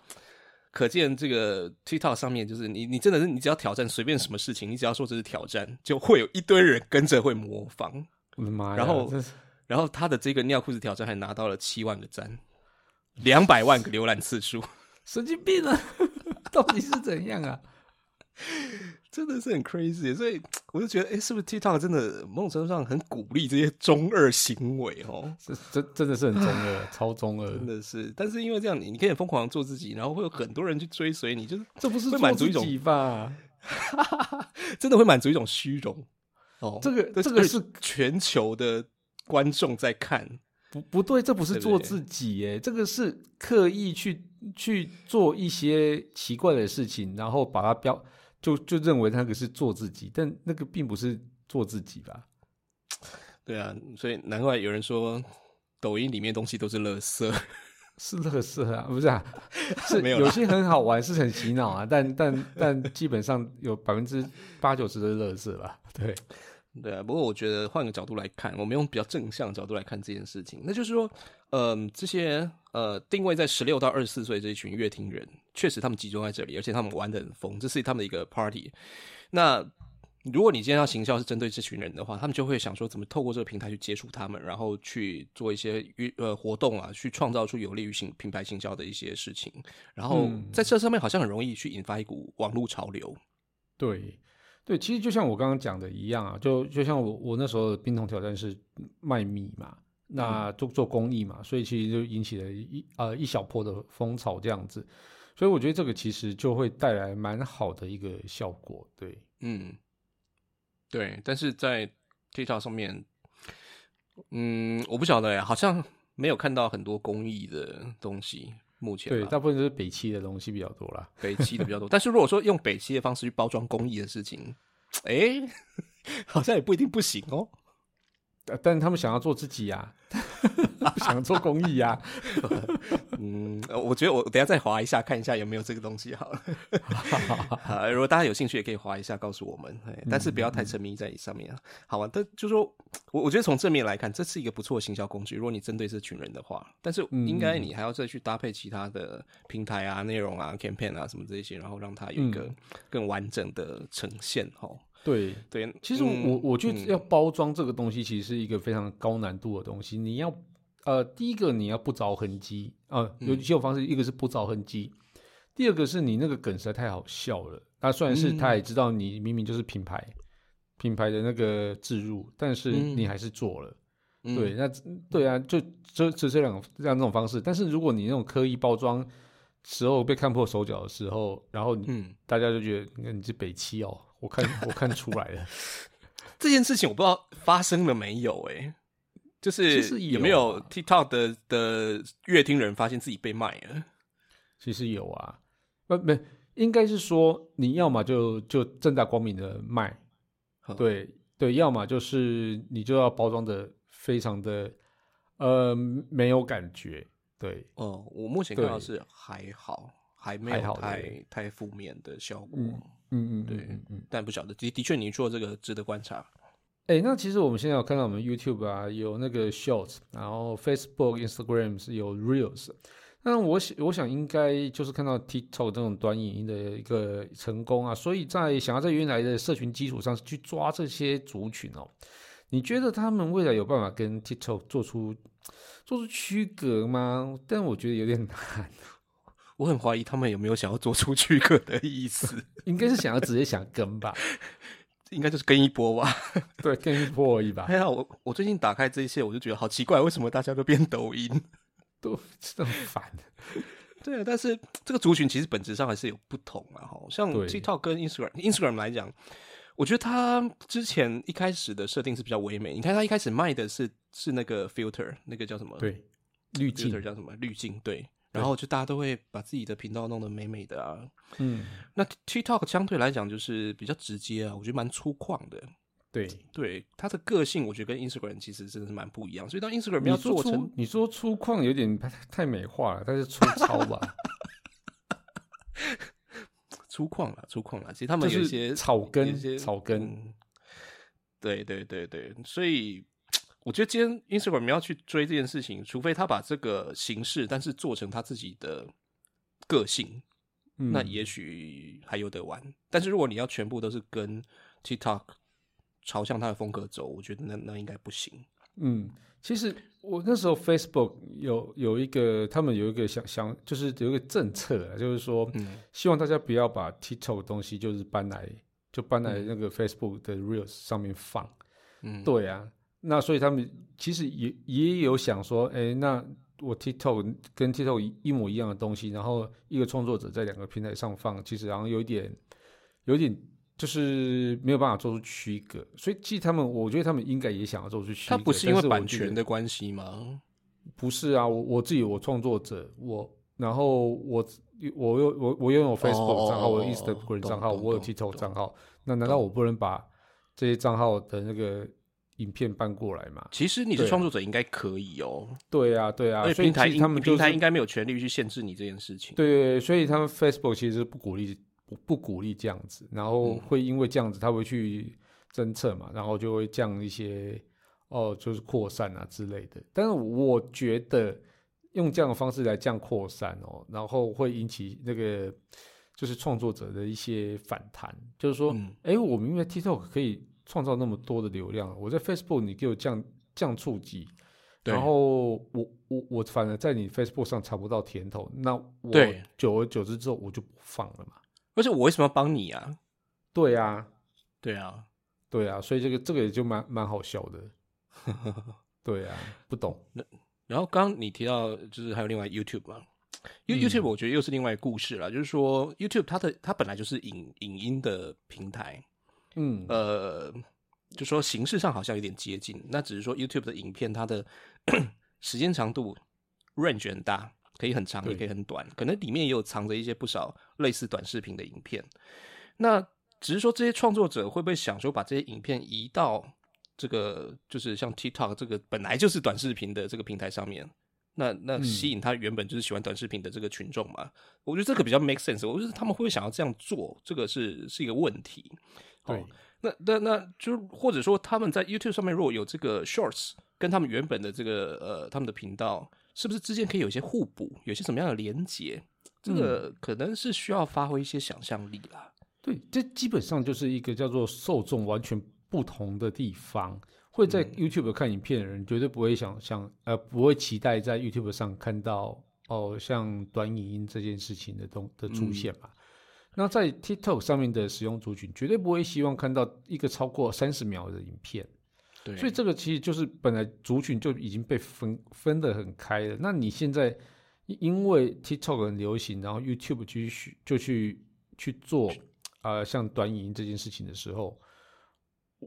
可见这个 TikTok 上面，就是你你真的是你只要挑战随便什么事情，你只要说这是挑战，就会有一堆人跟着会模仿。我的妈呀！然后然后他的这个尿裤子挑战还拿到了七万个赞，两百万个浏览次数。(laughs) 神经病啊！到底是怎样啊？(laughs) 真的是很 crazy，所以我就觉得，哎、是不是 TikTok 真的某种程度上很鼓励这些中二行为哦？(laughs) 这真真的是很中二，超中二真。的是，但是因为这样，你你可以疯狂做自己，然后会有很多人去追随你，就是这不是会满足一种吧？真的会满足一种虚荣哦。这个这个是全球的观众在看，不不对，这不是做自己耶，这个是刻意去去做一些奇怪的事情，然后把它标就就认为那个是做自己，但那个并不是做自己吧？对啊，所以难怪有人说抖音里面东西都是垃圾。(laughs) 是垃圾啊，不是啊，是 (laughs) 没有有些很好玩，是很洗脑啊，但但但基本上有百分之八九十都是乐色吧？对，对啊，不过我觉得换个角度来看，我们用比较正向的角度来看这件事情，那就是说，嗯、这些呃定位在十六到二十四岁这一群乐听人，确实他们集中在这里，而且他们玩的很疯，这是他们的一个 party。那如果你今天要行销是针对这群人的话，他们就会想说怎么透过这个平台去接触他们，然后去做一些娱呃活动啊，去创造出有利于行品牌行销的一些事情。然后嗯在这上面好像很容易去引发一股网络潮流。对对，其实就像我刚刚讲的一样啊，就就像我我那时候的冰桶挑战是卖米嘛，那做做公益嘛，所以其实就引起了一呃一小波的风潮这样子，所以我觉得这个其实就会带来蛮好的一个效果，对。嗯，对，但是在 TikTok 上面，嗯，我不晓得呀，好像没有看到很多公益的东西。目前对，大部分都是北汽的东西比较多啦。北七的比较多，(laughs) 但是如果说用北七的方式去包装工艺的事情，(tsk) 哎，(laughs) 好像也不一定不行哦。呃但是他们想要做自己呀、不 (laughs) 想做公益呀、(laughs) 嗯，呃我觉得我等下再划一下，看一下有没有这个东西好了。(laughs) 好，如果大家有兴趣，也可以划一下告诉我们，哎但是不要太沉迷在上面啊。好啊，但就说我我觉得从正面来看，这是一个不错的行销工具。如果你针对这群人的话，但是应该你还要再去搭配其他的平台啊、内容啊、campaign 啊什么这些，然后让它有一个更完整的呈现。哈，对，对，其实我、嗯我我觉得嗯要包装这个东西，其实是一个非常高难度的东西。你要呃，第一个你要不着痕迹啊、呃有几种方式，一个是不着痕迹，第二个是你那个梗实在太好笑了。那虽然是他也知道你明明就是品牌、品牌的那个置入，但是嗯你还是做了。嗯对，那对啊，就就就这两个这样这种方式。但是如果你那种刻意包装时候被看破手脚的时候，然后你嗯，大家就觉得你看你是北七哦，我看我看出来了。(laughs) 这件事情我不知道发生了没有、哎，就是有有没有啊 TikTok 的的乐听人发现自己被卖了？其实有啊，不没，应该是说你要么就就正大光明的卖，对对，要么就是你就要包装的非常的呃没有感觉，对，哦，我目前看到是还好，还没好有太太负面的效果，嗯嗯嗯，对。嗯嗯。嗯。但不晓得的的确你做这个值得观察。哎，那其实我们现在有看到我们 YouTube 啊，有那个 Shorts，然后 Facebook、Instagram 是有 Reels。那我想，我想应该就是看到 TikTok 这种短影音的一个成功啊，所以在想要在原来的社群基础上去抓这些族群哦，你觉得他们未来有办法跟 TikTok 做出做出区隔吗？但我觉得有点难，我很怀疑他们有没有想要做出区隔的意思，(laughs) 应该是想要直接想跟吧，应该就是跟一波吧。(laughs) 对，跟一波而已吧哎，呀，我我最近打开这一些，我就觉得好奇怪，为什么大家都变抖音？(laughs) 都真的很烦。对啊，但是这个族群其实本质上还是有不同啊。哈，像对 TikTok 跟 Instagram，Instagram 来讲，我觉得它之前一开始的设定是比较唯美。你看它一开始卖的是是那个 filter，那个叫什么？对，滤镜叫什么？滤镜。对。然后就大家都会把自己的频道弄得美美的啊。嗯，那 TikTok 相对来讲就是比较直接啊，我觉得蛮粗犷的。对，对他的个性，我觉得跟 Instagram 其实真的是蛮不一样。所以当 Instagram 你要做成，你说粗犷有点太太美化了，但是粗糙吧，(laughs) 粗犷了，粗犷了。其实他们是有一些草根些草根嗯对对对对，所以我觉得今天 Instagram 要去追这件事情，除非他把这个形式，但是做成他自己的个性，嗯那也许还有得玩。但是如果你要全部都是跟 TikTok 朝向他的风格走，我觉得那那应该不行。嗯，其实我那时候 Facebook 有有一个，他们有一个想想，就是有一个政策啊，就是说，嗯希望大家不要把 TikTok 的东西就是搬来，就搬来嗯那个 Facebook 的 Reels 上面放。嗯，对啊，那所以他们其实也也有想说，哎，那我 TikTok 跟 TikTok 一一模一样的东西，然后一个创作者在两个平台上放，其实然后有一点，有点就是没有办法做出区隔。所以其实他们，我觉得他们应该也想要做出区隔。他不是因为版权的关系吗？不是啊，我我自己我创作者，我然后我我有我我拥有 Facebook 账号，我有哦 Instagram 账号，我有 TikTok 账号，那难道我不能把这些账号的那个影片搬过来嘛？其实你是对啊创作者，应该可以哦。对啊，对啊，所以平台他们就是平台应该没有权利去限制你这件事情。对对对，所以他们 Facebook 其实是不鼓励不不鼓励这样子，然后嗯会因为这样子，他会去侦测嘛，然后就会降一些哦，就是扩散啊之类的。但是我觉得用这样的方式来降扩散哦，然后会引起那个就是创作者的一些反弹，就是说，嗯哎、我明明 TikTok 可以创造那么多的流量，我在 Facebook 你给我降降触及。然后我我我反而在你 Facebook 上尝不到甜头，那我久而久之之后我就不放了嘛。而且我为什么要帮你啊？对啊，对啊，对啊，所以这个这个也就蛮蛮好笑的。(laughs) 对啊，不懂。那然后刚刚你提到就是还有另外 YouTube 嘛 YouTube 我觉得又是另外一个故事了，就是说 YouTube 它的它本来就是影影音的平台，嗯，呃，就说形式上好像有点接近，那只是说 YouTube 的影片它的 (clears throat) 时间长度 range 很大，可以很长，也可以很短，可能里面也有藏着一些不少类似短视频的影片。那只是说这些创作者会不会想说把这些影片移到这个就是像 TikTok 这个本来就是短视频的这个平台上面？那那嗯吸引他原本就是喜欢短视频的这个群众嘛？我觉得这个比较 make sense。我觉得他们会不会想要这样做，这个是是一个问题。对哦，那那那就或者说他们在 YouTube 上面如果有这个 Shorts，跟他们原本的这个呃他们的频道，是不是之间可以有一些互补，有些什么样的连接？这个可能是需要发挥一些想象力啦。对，这基本上就是一个叫做受众完全不同的地方。会在嗯 YouTube 看影片的人，绝对不会想想，呃，不会期待在 YouTube 上看到哦，像短影音这件事情的东的出现嘛。那在 TikTok 上面的使用族群，绝对不会希望看到一个超过三十秒的影片。对，所以这个其实就是本来族群就已经被分分得很开了。那你现在因因为 TikTok 很流行，然后 YouTube 去去就去去做呃像短影音这件事情的时候，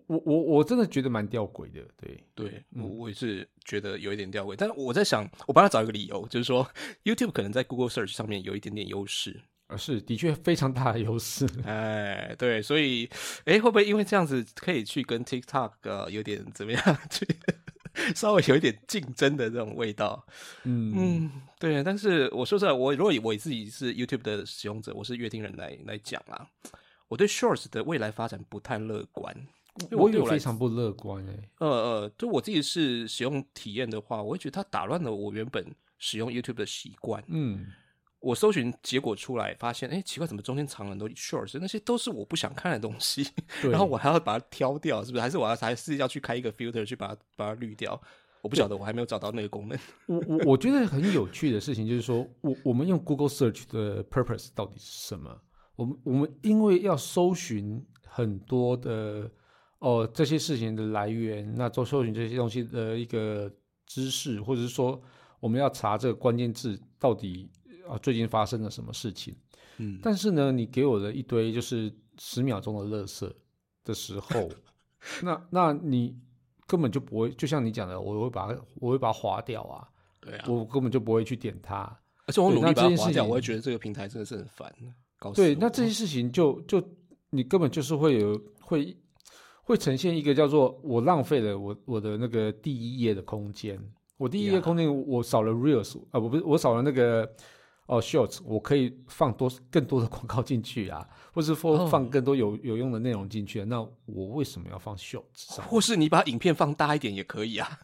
我我我真的觉得蛮吊诡的。对，对，嗯我我也是觉得有一点吊诡，但是我在想，我帮他找一个理由，就是说 YouTube 可能在 Google Search 上面有一点点优势，而是的确非常大的优势。(laughs) 哎，对，所以，哎，会不会因为这样子可以去跟 TikTok 呃有点怎么样，(laughs) 去稍微有一点竞争的这种味道？嗯嗯，对。但是我说实在，我如果以我自己是 YouTube 的使用者，我是乐听人来来讲啊，我对 Shorts 的未来发展不太乐观。我也对我非常不乐观哎、呃呃，就我自己是使用体验的话，我会觉得它打乱了我原本使用 YouTube 的习惯。嗯，我搜寻结果出来，发现哎，诶奇怪，怎么中间藏了很多 shorts？那些都是我不想看的东西，(laughs) 然后我还要把它挑掉，是不是？还是我要还是要去开一个 filter 去把它把它滤掉？我不晓得，我还没有找到那个功能。我我我觉得很有趣的事情就是说，我我们用 Google Search 的 purpose 到底是什么？我们我们因为要搜寻很多的哦这些事情的来源，那做搜寻这些东西的一个知识，或者是说我们要查这个关键字到底啊最近发生了什么事情。嗯，但是呢，你给我的一堆就是十秒钟的垃圾的时候，(laughs) 那那你根本就不会，就像你讲的，我会把它我会把它划掉啊。对啊，我根本就不会去点它。而且我努力把它划掉，我会觉得这个平台真的是很烦，搞对，那这些事情就就你根本就是会有会，会呈现一个叫做我浪费了我我的那个第一页的空间，我第一页空间我少了 reels 啊，我不是我少了那个哦 shorts，我可以放多更多的广告进去啊，或是哦放放更多有有用的内容进去啊，那我为什么要放 shorts？或是你把影片放大一点也可以啊。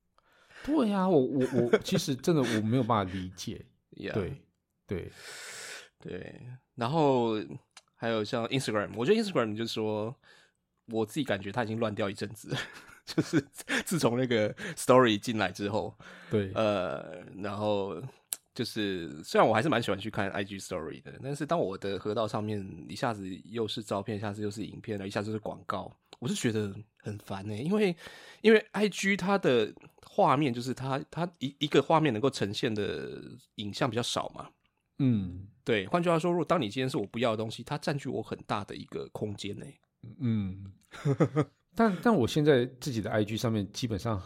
(laughs) 对呀、我我我其实真的我没有办法理解，(laughs) Yeah 对对，对，然后还有像 Instagram，我觉得 Instagram 就是说，我自己感觉它已经乱掉一阵子，(laughs) 就是自从那个 Story 进来之后，对，呃，然后就是虽然我还是蛮喜欢去看 IG Story 的，但是当我的河道上面一下子又是照片，一下子又是影片了，一下子是广告，我是觉得很烦呢、因为因为 IG 它的画面就是它它一一个画面能够呈现的影像比较少嘛。嗯对，换句话说，如果当你今天是我不要的东西，它占据我很大的一个空间呢。嗯，(laughs) 但但我现在自己的 IG 上面基本上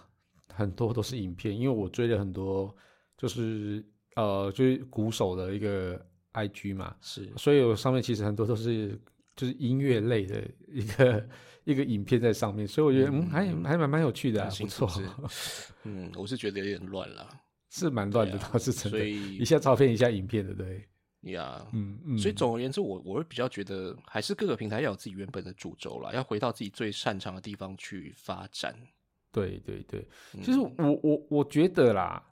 很多都是影片，因为我追了很多就是呃就是鼓手的一个 IG 嘛，是。所以我上面其实很多都是就是音乐类的一个一个影片在上面，所以我觉得嗯还还蛮蛮有趣的、啊，不错，(laughs) 嗯，我是觉得有点乱了 (laughs) 是蛮乱的，倒是真的，所以一下照片一下影片的，对，呀。嗯嗯，所以总而言之，我我会比较觉得，还是各个平台要有自己原本的主轴啦，要回到自己最擅长的地方去发展。对对对，嗯。其实我我我觉得啦，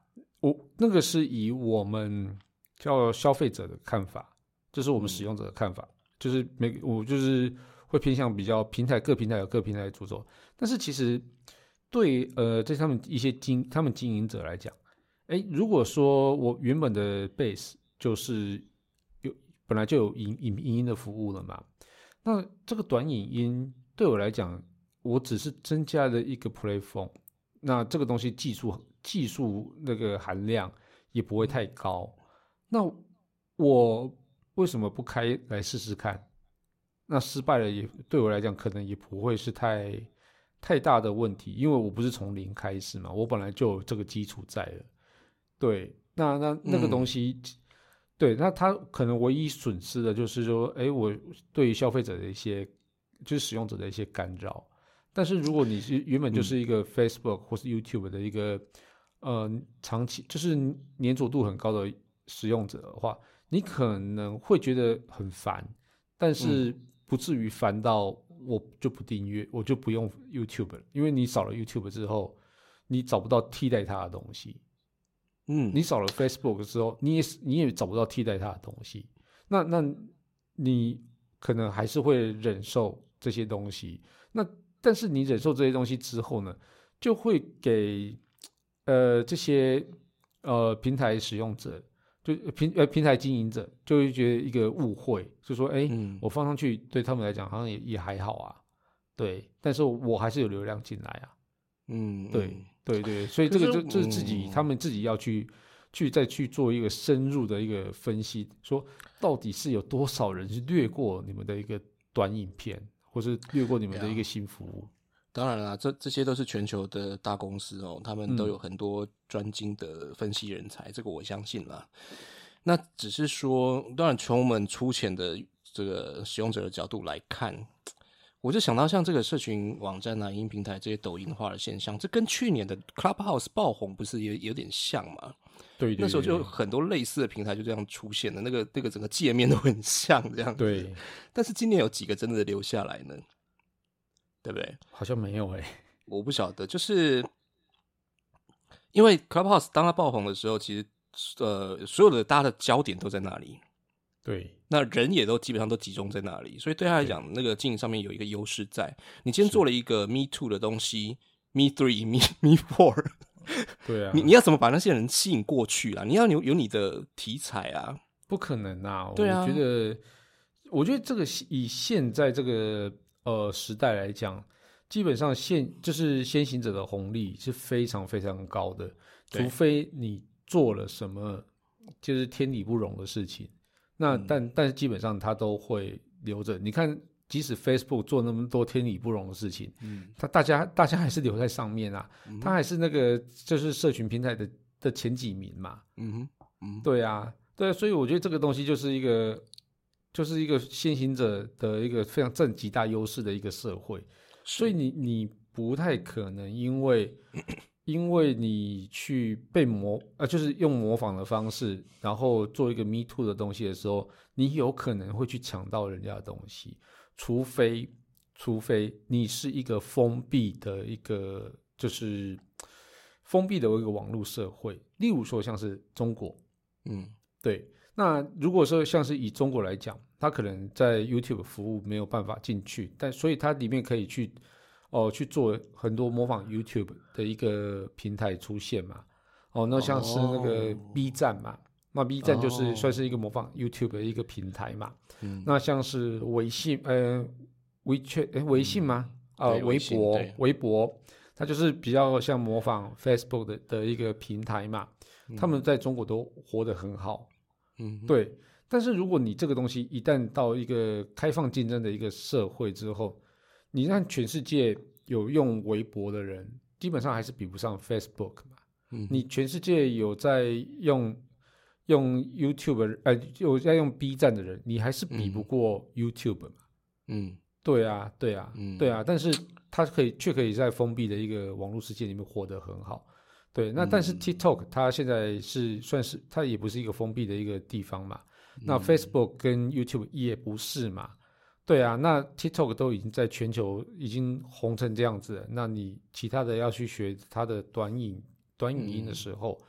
我那个是以我们叫消费者的看法，就是我们使用者的看法，就是每我就是会偏向比较平台，各平台有各平台的主轴，但是其实对呃，在他们一些经他们经营者来讲，哎，如果说我原本的 base 就是有本来就有影影影音的服务了嘛，那这个短影音对我来讲，我只是增加了一个 platform，那这个东西技术技术那个含量也不会太高，那我为什么不开来试试看？那失败了也对我来讲可能也不会是太太大的问题，因为我不是从零开始嘛，我本来就有这个基础在了。对，那那那个嗯东西，对，那他可能唯一损失的就是说，哎，我对于消费者的一些，就是使用者的一些干扰。但是如果你是原本就是一个 Facebook 或是 YouTube 的一个、呃长期就是粘着度很高的使用者的话，你可能会觉得很烦，但是不至于烦到我就不订阅，我就不用 YouTube 了，因为你少了 YouTube 之后，你找不到替代它的东西。嗯，你少了 Facebook 之后，你也你也找不到替代它的东西。那那你可能还是会忍受这些东西。那但是你忍受这些东西之后呢，就会给呃这些呃平台使用者，就平呃平台经营者就会觉得一个误会，就说哎，嗯。我放上去对他们来讲好像也也还好啊，对，但是我还是有流量进来啊。嗯，对嗯。对对，所以这个就就是自己、嗯。他们自己要去去再去做一个深入的一个分析，说到底是有多少人是略过你们的一个短影片，或是略过你们的一个新服务。当然啦，这这些都是全球的大公司哦，他们都嗯有很多专精的分析人才，这个我相信啦。那只是说，当然从我们粗浅的这个使用者的角度来看，我就想到像这个社群网站啊、影音平台这些抖音化的现象，这跟去年的 Clubhouse 爆红不是也有点像吗？对对那时候就有很多类似的平台就这样出现了，那个那个整个界面都很像这样。，对，但是今年有几个真的留下来呢？对不对？好像没有哎、(laughs) 我不晓得，就是因为 Clubhouse 当它爆红的时候，其实呃，所有的大家的焦点都在那里，对那人也都基本上都集中在那里，所以对他来讲，那个经营上面有一个优势在。你今天做了一个 Me Too 的东西，Me Three、Me (laughs) Me Four，对啊，你你要怎么把那些人吸引过去啊？你要有有你的题材啊，不可能啊！对啊我觉得，我觉得这个以现在这个呃时代来讲，基本上现就是先行者的红利是非常非常高的，除非你做了什么就是天理不容的事情，那嗯但但是基本上他都会留着。你看，即使 Facebook 做那么多天理不容的事情，嗯，它大家大家还是留在上面啊，它还是那个就是社群平台的的前几名嘛。嗯哼，嗯，对啊，对啊，所以我觉得这个东西就是一个，就是一个先行者的一个非常占极大优势的一个社会。所以你你不太可能因为 (clears throat) 因为你去被模呃，就是用模仿的方式，然后做一个 Me Too 的东西的时候，你有可能会去抢到人家的东西，除非除非你是一个封闭的一个就是封闭的一个网络社会，例如说像是中国，嗯。对，那如果说像是以中国来讲，它可能在 YouTube 服务没有办法进去，但所以它里面可以去哦去做很多模仿 YouTube 的一个平台出现嘛。哦，那像是那个哦 B 站嘛，那 B 站就是哦算是一个模仿 YouTube 的一个平台嘛。嗯，那像是微信，呃，WeChat，哎，微信吗？啊，微博，微博，它就是比较像模仿 Facebook 的的一个平台嘛。他们在中国都活得很好，嗯，对。但是如果你这个东西一旦到一个开放竞争的一个社会之后，你让全世界有用微博的人，基本上还是比不上 Facebook 嘛。嗯你全世界有在用用 YouTube 呃有在用 B 站的人，你还是比不过 YouTube 嘛。嗯对啊，对啊，嗯对啊。但是它可以却可以在封闭的一个网络世界里面活得很好。对，那但是嗯 TikTok 它现在是算是它也不是一个封闭的一个地方嘛。那嗯 Facebook 跟 YouTube 也不是嘛。对啊，那 TikTok 都已经在全球已经红成这样子了，那你其他的要去学它的短影短影音的时候，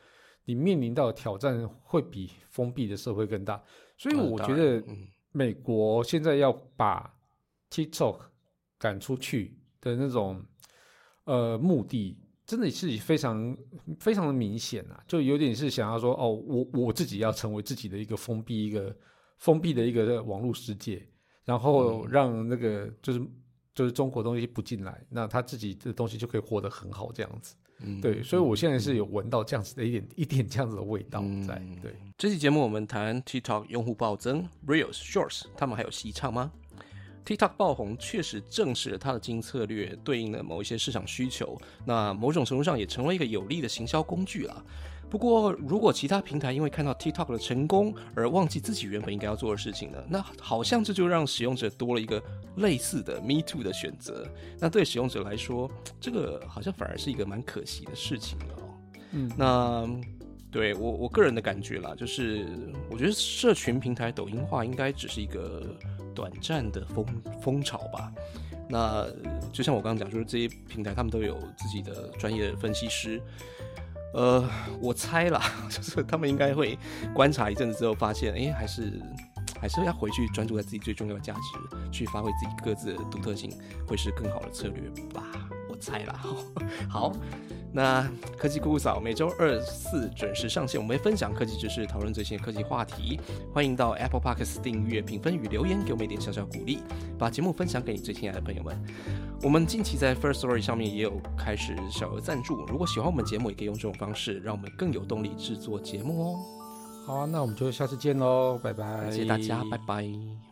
你面临到的挑战会比封闭的社会更大。所以我觉得美国现在要把 TikTok 赶出去的那种呃目的，真的是非常非常的明显啊，就有点是想要说哦，我我自己要成为自己的一个封闭一个封闭的一个网络世界，然后让那个就是就是中国东西不进来，那他自己的东西就可以活得很好这样子。嗯对，所以我现在是有闻到这样子的一点 (laughs) 一点这样子的味道在。嗯对，这期节目我们谈 TikTok 用户暴增，Reels、Shorts，他们还有戏唱吗？TikTok 爆红确实证实了它的经营策略对应了某一些市场需求，那某种程度上也成为一个有力的行销工具了。不过，如果其他平台因为看到 TikTok 的成功而忘记自己原本应该要做的事情呢，那好像这就让使用者多了一个类似的 Me Too 的选择。那对使用者来说，这个好像反而是一个蛮可惜的事情了哦。嗯，那对我我个人的感觉啦，就是我觉得社群平台抖音化应该只是一个短暂的风风潮吧。那就像我刚刚讲，就是这些平台他们都有自己的专业的分析师。呃，我猜啦，(laughs) 就是他们应该会观察一阵子之后，发现，哎，还是还是要回去专注在自己最重要的价值，去发挥自己各自的独特性，会是更好的策略吧。我猜啦。(laughs) 好，那科技姑姑嫂每周二四准时上线，我们会分享科技知识，讨论最新的科技话题。欢迎到 Apple Podcast 订阅、评分与留言，给我们一点小小鼓励，把节目分享给你最亲爱的朋友们。我们近期在 First Story 上面也有开始小额赞助，如果喜欢我们节目，也可以用这种方式，让我们更有动力制作节目哦。好啊，那我们就下次见喽，拜拜。谢谢大家，拜拜。